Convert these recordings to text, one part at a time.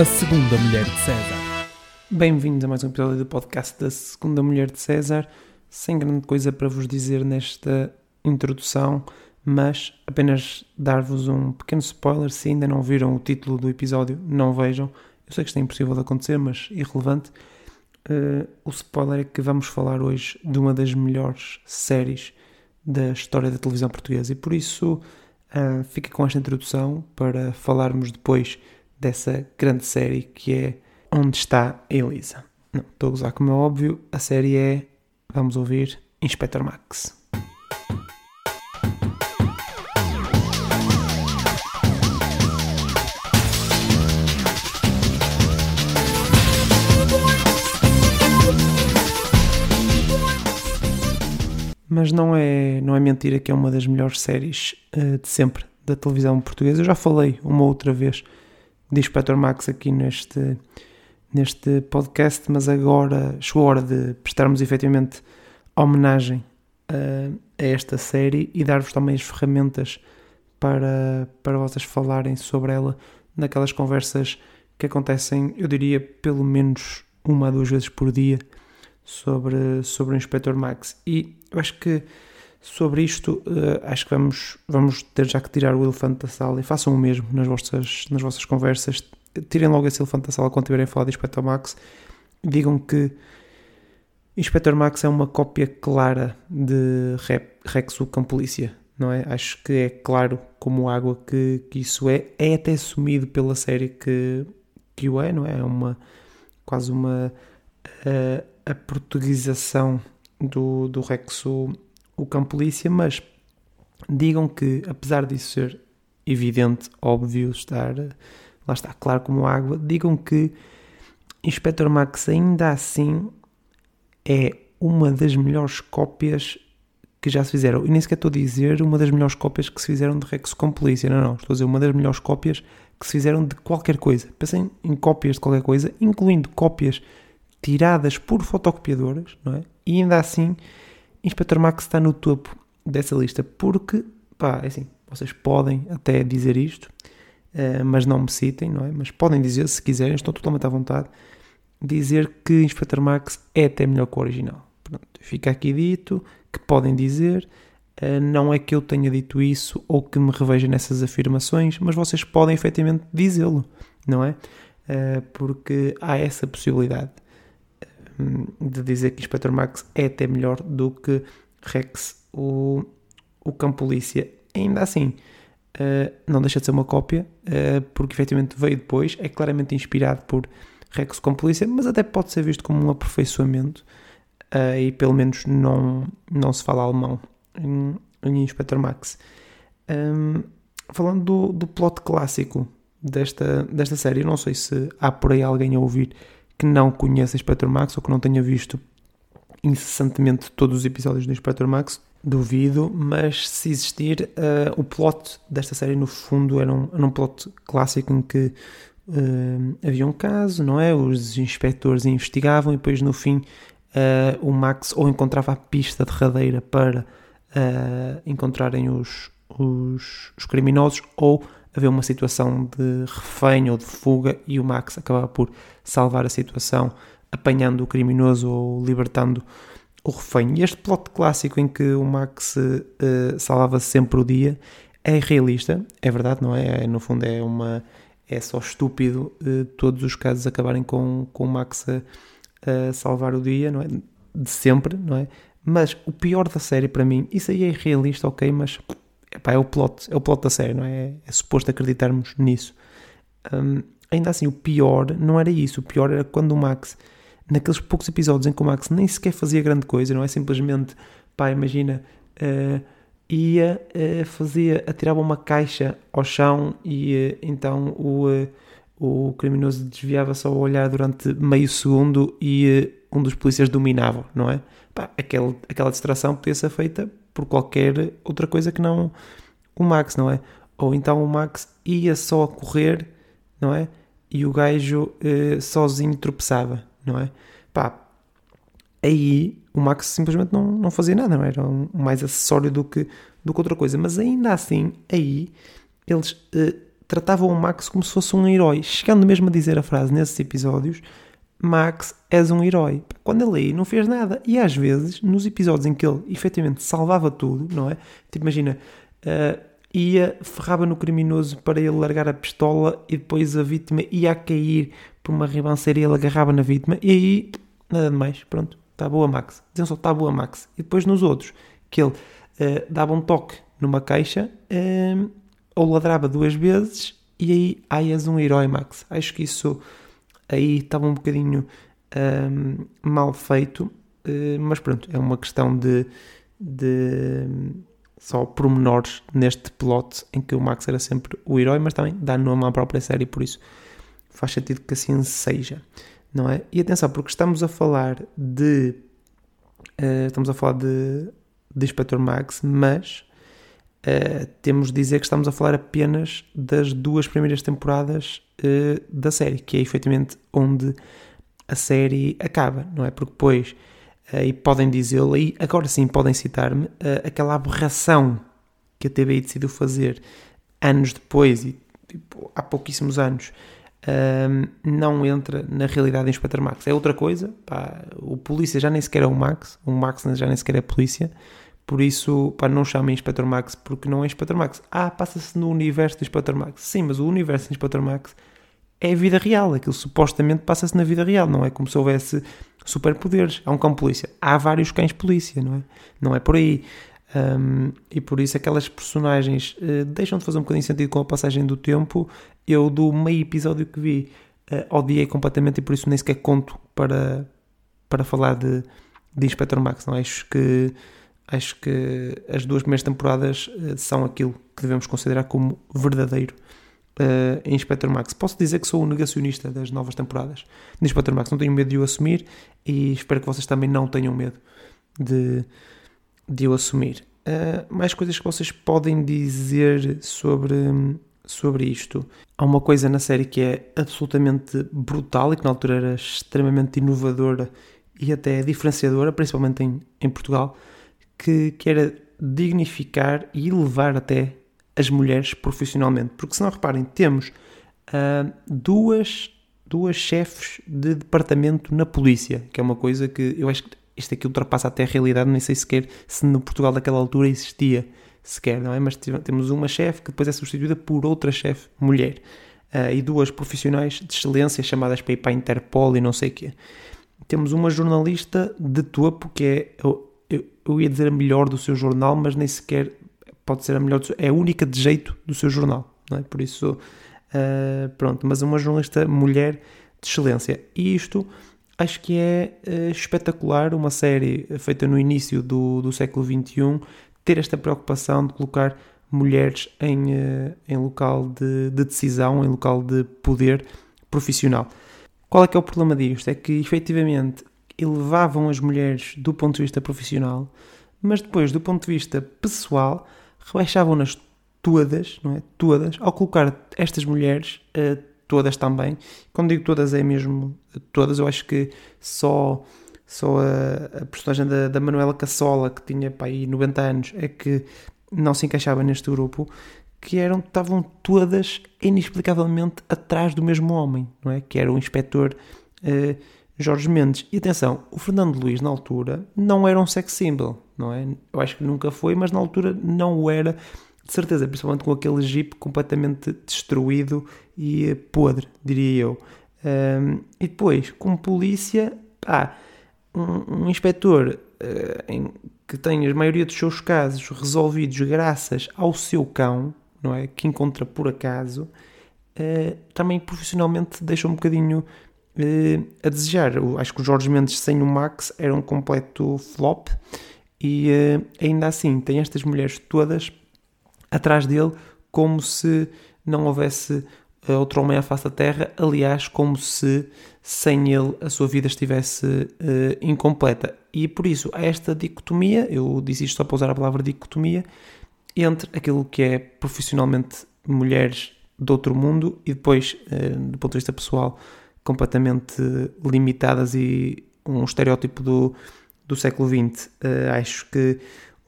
A Segunda Mulher de César. Bem-vindos a mais um episódio do podcast da Segunda Mulher de César. Sem grande coisa para vos dizer nesta introdução, mas apenas dar-vos um pequeno spoiler. Se ainda não viram o título do episódio, não vejam. Eu sei que isto é impossível de acontecer, mas irrelevante. Uh, o spoiler é que vamos falar hoje de uma das melhores séries da história da televisão portuguesa e por isso uh, fica com esta introdução para falarmos depois dessa grande série que é Onde está Elisa. Não, estou a gozar como é óbvio, a série é, vamos ouvir, Inspector Max. mas não é, não é mentira que é uma das melhores séries uh, de sempre da televisão portuguesa. Eu já falei uma outra vez de Inspector Max aqui neste, neste podcast, mas agora chegou a hora de prestarmos efetivamente homenagem a esta série e dar-vos também as ferramentas para, para vocês falarem sobre ela naquelas conversas que acontecem, eu diria, pelo menos uma a duas vezes por dia sobre, sobre o Inspector Max. E eu acho que sobre isto, uh, acho que vamos, vamos ter já que tirar o elefante da sala e façam o mesmo nas vossas, nas vossas conversas. Tirem logo esse elefante da sala quando tiverem a falar de Inspector Max. Digam que Inspector Max é uma cópia clara de Rex o Cão Polícia, não é? Acho que é claro como água que, que isso é. É até assumido pela série que, que o é, não é? É uma quase uma uh, a portuguesação do, do Rex o, o cão polícia, mas digam que, apesar disso ser evidente, óbvio, estar lá está, claro como água, digam que Inspector Max ainda assim é uma das melhores cópias que já se fizeram. E nem sequer estou a dizer uma das melhores cópias que se fizeram de Rex com polícia, não, não. Estou a dizer uma das melhores cópias que se fizeram de qualquer coisa. Pensem em cópias de qualquer coisa, incluindo cópias tiradas por fotocopiadoras, não é? E ainda assim, Inspector Max está no topo dessa lista, porque, pá, é assim, vocês podem até dizer isto, uh, mas não me citem, não é? Mas podem dizer, se quiserem, estão totalmente à vontade, dizer que Inspector Max é até melhor que o original. Pronto, fica aqui dito que podem dizer, uh, não é que eu tenha dito isso ou que me reveja nessas afirmações, mas vocês podem efetivamente dizê-lo, não é? Uh, porque há essa possibilidade de dizer que Inspector Max é até melhor do que Rex, o, o Cão Polícia. Ainda assim, uh, não deixa de ser uma cópia, uh, porque efetivamente veio depois, é claramente inspirado por Rex, Cão Polícia, mas até pode ser visto como um aperfeiçoamento, uh, e pelo menos não, não se fala alemão em, em Inspector Max. Um, falando do, do plot clássico desta, desta série, eu não sei se há por aí alguém a ouvir que não conheça Inspector Max ou que não tenha visto incessantemente todos os episódios do Inspector Max, duvido, mas se existir, uh, o plot desta série no fundo era um, era um plot clássico em que uh, havia um caso, não é? Os inspectores investigavam e depois no fim uh, o Max ou encontrava a pista derradeira para encontrarem os, os, os criminosos ou haver uma situação de refém ou de fuga e o Max acabava por salvar a situação, apanhando o criminoso ou libertando o refém. E este plot clássico em que o Max uh, salvava sempre o dia é realista, é verdade, não é? é no fundo é uma é só estúpido uh, todos os casos acabarem com, com o Max a, a salvar o dia, não é? De sempre, não é? Mas o pior da série para mim, isso aí é realista, ok, mas epá, é o plot, é o plot da série, não é? É suposto acreditarmos nisso. Um, ainda assim, o pior não era isso. O pior era quando o Max, naqueles poucos episódios em que o Max nem sequer fazia grande coisa, não é? Simplesmente, pá, imagina, uh, ia, uh, fazia, atirava uma caixa ao chão e uh, então o, o criminoso desviava só o olhar durante meio segundo e um dos polícias dominava, não é? Pá, aquele, aquela distração podia ser feita por qualquer outra coisa que não o Max, não é? Ou então o Max ia só a correr, não é? E o gajo eh, sozinho tropeçava, não é? Pá, aí o Max simplesmente não, não fazia nada, não é? era um, mais acessório do que, do que outra coisa, mas ainda assim, aí eles eh, tratavam o Max como se fosse um herói, chegando mesmo a dizer a frase nesses episódios: Max, és um herói. Quando ele aí não fez nada. E às vezes, nos episódios em que ele efetivamente salvava tudo, não é? Tipo, imagina, uh, ia, ferrava no criminoso para ele largar a pistola e depois a vítima ia a cair por uma ribanceira e ele agarrava na vítima e aí, nada de mais, pronto, está boa Max. Diziam só, está boa Max. E depois nos outros, que ele uh, dava um toque numa caixa uh, ou ladrava duas vezes e aí, ai, és um herói Max. Acho que isso aí estava um bocadinho mal feito, uh, mas pronto, é uma questão de, de só pormenores neste plot em que o Max era sempre o herói, mas também dá nome à própria série, por isso faz sentido que assim seja, não é? E atenção, porque estamos a falar de uh, estamos a falar de, de Inspector Max, mas uh, temos de dizer que estamos a falar apenas das duas primeiras temporadas uh, da série, que é efetivamente onde a série acaba, não é? Porque depois uh, e podem dizê-lo, e agora sim podem citar-me, uh, aquela aberração que a TBI decidiu fazer anos depois, e tipo, há pouquíssimos anos, uh, não entra na realidade do Inspector Max. É outra coisa, pá, o polícia já nem sequer é o Max, o Max já nem sequer é polícia, por isso, pá, não chamem Inspector Max porque não é Inspector Max. Ah, passa-se no universo do Inspector Max. Sim, mas o universo do Inspector Max é a vida real, aquilo supostamente passa-se na vida real, não é como se houvesse superpoderes. Há um cão polícia, há vários cães polícia, não é? Não é por aí. Um, e por isso aquelas personagens uh, deixam de fazer um bocadinho sentido com a passagem do tempo. Eu, do meio episódio que vi, uh, odiei completamente e por isso nem sequer conto para, para falar de, de Inspector Max. Não? Acho que acho que as duas primeiras temporadas uh, são aquilo que devemos considerar como verdadeiro uh, em Inspector Max. Posso dizer que sou um negacionista das novas temporadas de Inspector Max. Não tenho medo de o assumir e espero que vocês também não tenham medo de, de o assumir. Uh, mais coisas que vocês podem dizer sobre, sobre isto. Há uma coisa na série que é absolutamente brutal e que na altura era extremamente inovadora e até diferenciadora, principalmente em, em Portugal, que, que era dignificar e elevar até as mulheres profissionalmente. Porque se não reparem, temos uh, duas, duas chefes de departamento na polícia, que é uma coisa que eu acho que isto aqui ultrapassa até a realidade, nem sei sequer se no Portugal daquela altura existia sequer, não é? Mas temos uma chefe que depois é substituída por outra chefe mulher. Uh, e duas profissionais de excelência chamadas para ir para a Interpol e não sei o quê. Temos uma jornalista de topo que é, eu, eu, eu ia dizer a melhor do seu jornal, mas nem sequer pode ser a melhor, é a única de jeito do seu jornal, não é? Por isso, uh, pronto, mas uma jornalista mulher de excelência. E isto acho que é uh, espetacular, uma série feita no início do, do século XXI, ter esta preocupação de colocar mulheres em, uh, em local de, de, decisão, em local de poder profissional. Qual é que é o problema disto? É que efetivamente elevavam as mulheres do ponto de vista profissional, mas depois do ponto de vista pessoal rebaixavam-nas todas, não é? Todas, ao colocar estas mulheres, uh, todas também. Quando digo todas, é mesmo todas. Eu acho que só, só a, a personagem da, da Manuela Cassola, que tinha pá, aí 90 anos, é que não se encaixava neste grupo. Que eram, estavam todas inexplicavelmente atrás do mesmo homem, não é? Que era o inspetor uh, Jorge Mendes. E atenção, o Fernando Luís, na altura, não era um sex symbol, não é? Eu acho que nunca foi, mas na altura não o era, de certeza, principalmente com aquele jeep completamente destruído e podre, diria eu. Um, e depois, como polícia, pá, um, um inspetor uh, em, que tem a maioria dos seus casos resolvidos graças ao seu cão, não é? Que encontra por acaso, uh, também profissionalmente deixa um bocadinho uh, a desejar. Acho que o Jorge Mendes sem o Max era um completo flop e uh, ainda assim tem estas mulheres todas atrás dele como se não houvesse uh, outro homem à face da terra, aliás, como se sem ele a sua vida estivesse incompleta. E por isso há esta dicotomia, eu disse isto só para usar a palavra dicotomia, entre aquilo que é profissionalmente mulheres de outro mundo e depois, do ponto de vista pessoal, completamente limitadas e um estereótipo do, do século XX. Uh, eh, acho que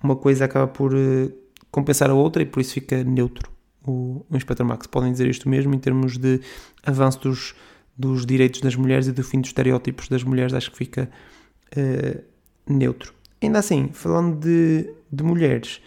uma coisa acaba por uh, compensar a outra e por isso fica neutro o, o Inspector Max. Podem dizer isto mesmo em termos de avanço dos, dos direitos das mulheres e do fim dos estereótipos das mulheres, acho que fica uh, neutro. Ainda assim, falando de, de mulheres,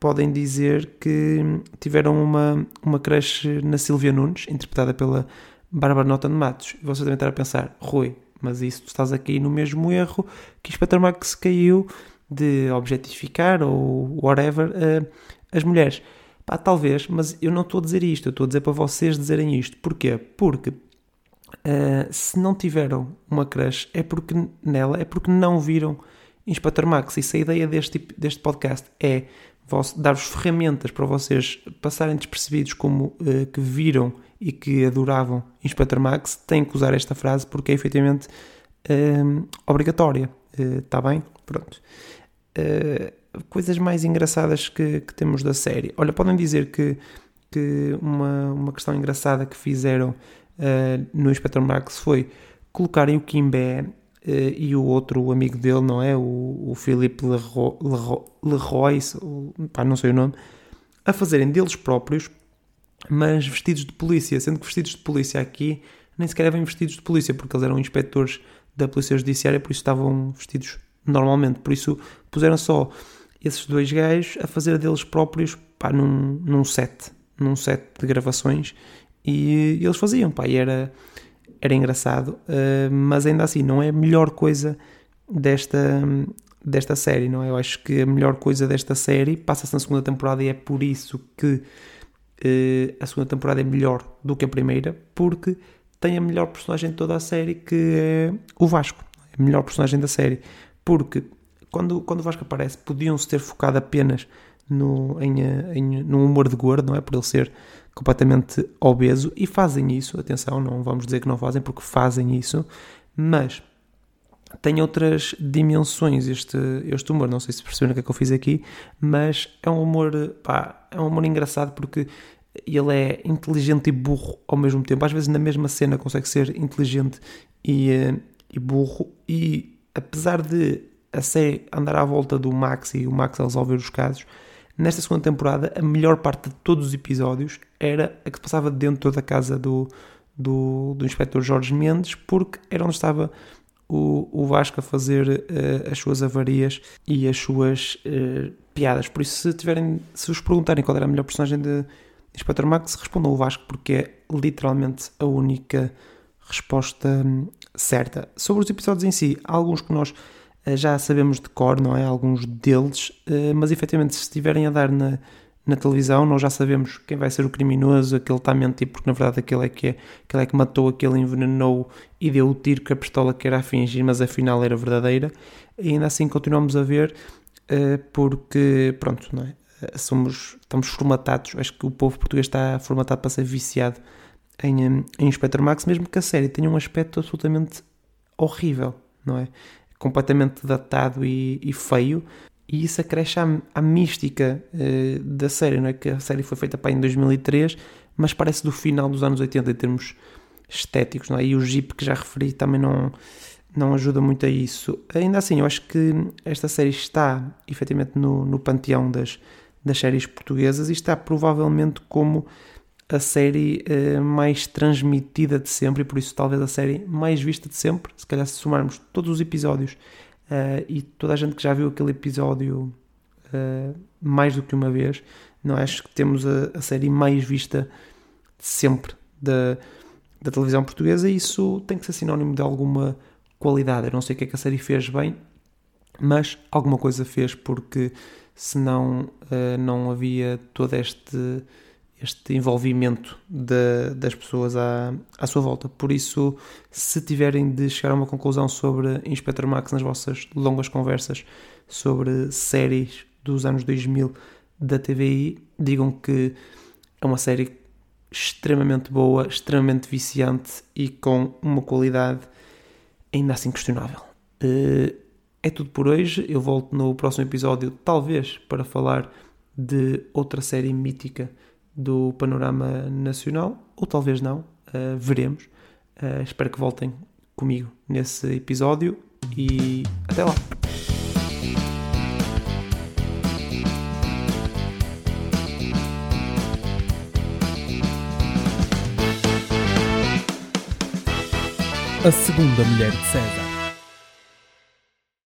podem dizer que tiveram uma, uma crush na Silvia Nunes, interpretada pela Bárbara Nota de Matos. E vocês devem estar a pensar, Rui, mas isso tu estás aqui no mesmo erro que Inspector Max caiu de objetificar ou whatever uh, as mulheres. Pá, talvez, mas eu não estou a dizer isto, eu estou a dizer para vocês dizerem isto. Porquê? Porque uh, se não tiveram uma crush é porque nela, é porque não viram Inspector Max. E se a ideia deste, deste podcast é dar-vos ferramentas para vocês passarem despercebidos como uh, que viram e que adoravam Inspector Max, têm que usar esta frase porque é efetivamente uh, obrigatória. Está bem? Pronto. coisas mais engraçadas que, que, temos da série. Olha, podem dizer que, que uma, uma questão engraçada que fizeram no Inspector Max foi colocarem o Kimbé Uh, e o outro amigo dele, não é? O, o Philippe Leroy, Leroy pá, não sei o nome, a fazerem deles próprios, mas vestidos de polícia, sendo que vestidos de polícia aqui nem sequer eram vestidos de polícia, porque eles eram inspectores da Polícia Judiciária, por isso estavam vestidos normalmente, por isso puseram só esses dois gajos a fazer deles próprios pá, num, num set, num set de gravações, e, e eles faziam, pá, e era era engraçado, uh, mas ainda assim não é a melhor coisa desta, desta série, não é? Eu acho que a melhor coisa desta série passa-se na segunda temporada e é por isso que a segunda temporada é melhor do que a primeira, porque tem a melhor personagem de toda a série, que é o Vasco, é a melhor personagem da série, porque quando, quando o Vasco aparece, podiam-se ter focado apenas no, em, em, no humor de gordo, não é? Por ele ser completamente obeso. E fazem isso, atenção, não vamos dizer que não fazem porque fazem isso, mas tem outras dimensões este, este humor, não sei se perceberam o que é que eu fiz aqui, mas é um humor, pá, é um humor engraçado porque ele é inteligente e burro ao mesmo tempo, às vezes na mesma cena consegue ser inteligente e, eh, e burro. E apesar de a série andar à volta do Max e o Max a resolver os casos, Nesta segunda temporada, a melhor parte de todos os episódios era a que se passava dentro da casa do, do, do inspetor Jorge Mendes, porque era onde estava o, o Vasco a fazer uh, as suas avarias e as suas uh, piadas. Por isso, se, tiverem, se vos perguntarem qual era a melhor personagem de, Inspector Max, respondam o Vasco, porque é literalmente a única resposta hum, certa. Sobre os episódios em si, há alguns que nós eh, já sabemos de cor, não é? Alguns deles, mas efetivamente, se estiverem a dar na, na televisão, nós já sabemos quem vai ser o criminoso, aquele está a mentir, porque na verdade aquele é que, é, aquele é que matou, aquele envenenou e deu o tiro que a pistola que era a fingir, mas afinal era verdadeira. E ainda assim continuamos a ver, eh, porque, pronto, não é? Somos, estamos formatados, acho que o povo português está formatado para ser viciado em, em Inspector Max, mesmo que a série tenha um aspecto absolutamente horrível, não é? completamente datado e, e feio, e isso acresce à, à mística uh, da série, não é? Que a série foi feita para em 2003, mas parece do final dos anos 80 em termos estéticos, não é? E o Jeep que já referi também não, não ajuda muito a isso. Ainda assim, eu acho que esta série está efetivamente no, no panteão das, das séries portuguesas e está provavelmente como a série uh, mais transmitida de sempre e por isso talvez a série mais vista de sempre. Se calhar se somarmos todos os episódios uh, e toda a gente que já viu aquele episódio uh, mais do que uma vez, não acho que temos a, a série mais vista sempre da, da televisão portuguesa e isso tem que ser sinónimo de alguma qualidade. Eu não sei o que é que a série fez bem, mas alguma coisa fez porque senão não havia todo este este envolvimento de, das pessoas à, à sua volta. Por isso, se tiverem de chegar a uma conclusão sobre Inspector Max nas vossas longas conversas sobre séries dos anos 2000 da TVI, digam que é uma série extremamente boa, extremamente viciante e com uma qualidade ainda assim questionável. Eh, é tudo por hoje. Eu volto no próximo episódio, talvez para falar de outra série mítica do panorama nacional, ou talvez não, uh, veremos. Uh, espero que voltem comigo nesse episódio e até lá! A segunda mulher de César.